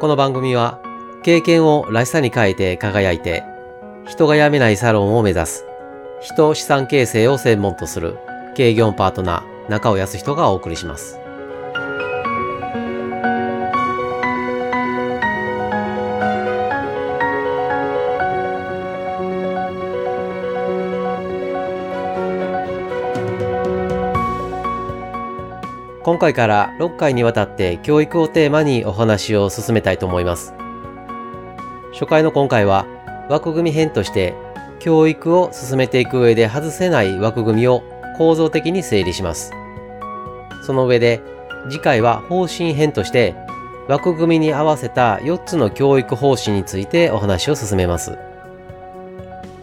この番組は経験をらしさに変えて輝いて人が辞めないサロンを目指す人資産形成を専門とする経業パートナー中尾康人がお送りします。今回から6回にわたって教育をテーマにお話を進めたいと思います初回の今回は枠組み編として教育を進めていく上で外せない枠組みを構造的に整理します。その上で次回は方針編として枠組みに合わせた4つの教育方針についてお話を進めます。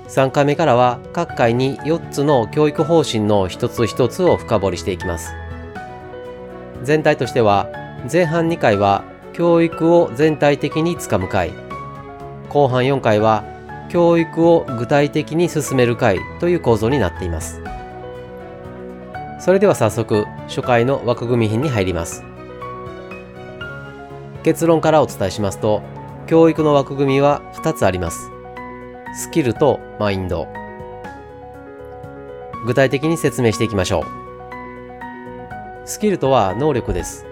3回目からは各回に4つの教育方針の一つ一つを深掘りしていきます。全体としては前半2回は教育を全体的につかむ回後半4回は教育を具体的に進める会という構造になっています。それでは早速初回の枠組み品に入ります。結論からお伝えしますと教育の枠組みは2つあります。スキルとマインド。具体的に説明していきましょう。スキルとは能力です。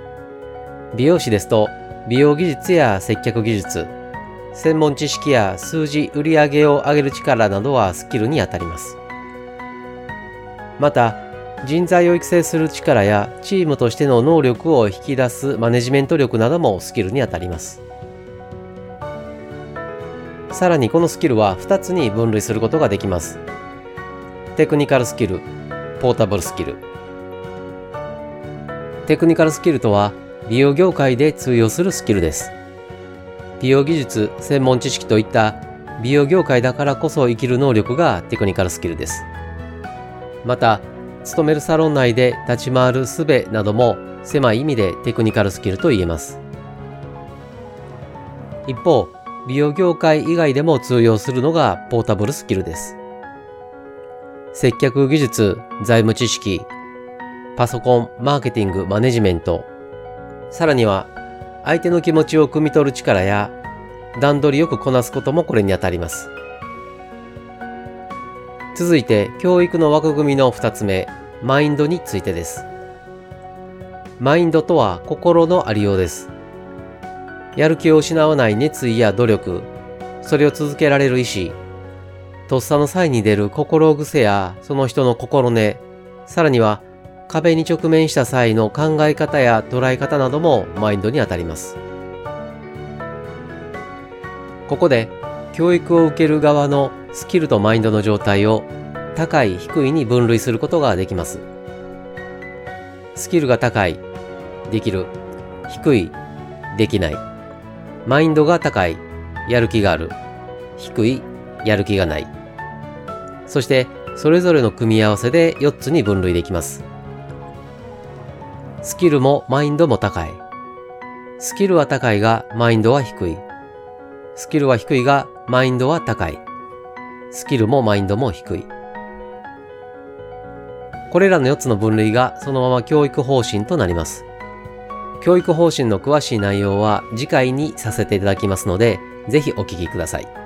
美容師ですと美容技術や接客技術、専門知識や数字売り上げを上げる力などはスキルにあたります。また、人材を育成する力やチームとしての能力を引き出すマネジメント力などもスキルにあたります。さらにこのスキルは2つに分類することができます。テクニカルスキル、ポータブルスキル。テクニカルスキルとは美容業界で通用するスキルです。美容技術、専門知識といった美容業界だからこそ生きる能力がテクニカルスキルです。また、勤めるサロン内で立ち回る術なども狭い意味でテクニカルスキルと言えます。一方、美容業界以外でも通用するのがポータブルスキルです。接客技術、財務知識、パソコン、マーケティング、マネジメント、さらには相手の気持ちを汲み取る力や段取りよくこなすこともこれにあたります。続いて教育の枠組みの2つ目、マインドについてです。マインドとは心のありようです。やる気を失わない熱意や努力、それを続けられる意志、とっさの際に出る心癖やその人の心根、さらには壁に直面した際の考え方や捉え方などもマインドにあたります。ここで教育を受ける側のスキルとマインドの状態を高い低いに分類することができます。スキルが高い、できる、低い、できない。マインドが高い、やる気がある、低い、やる気がない。そしてそれぞれの組み合わせで4つに分類できます。スキルもマインドも高い。スキルは高いがマインドは低い。スキルは低いがマインドは高い。スキルもマインドも低い。これらの4つの分類がそのまま教育方針となります。教育方針の詳しい内容は次回にさせていただきますので、ぜひお聞きください。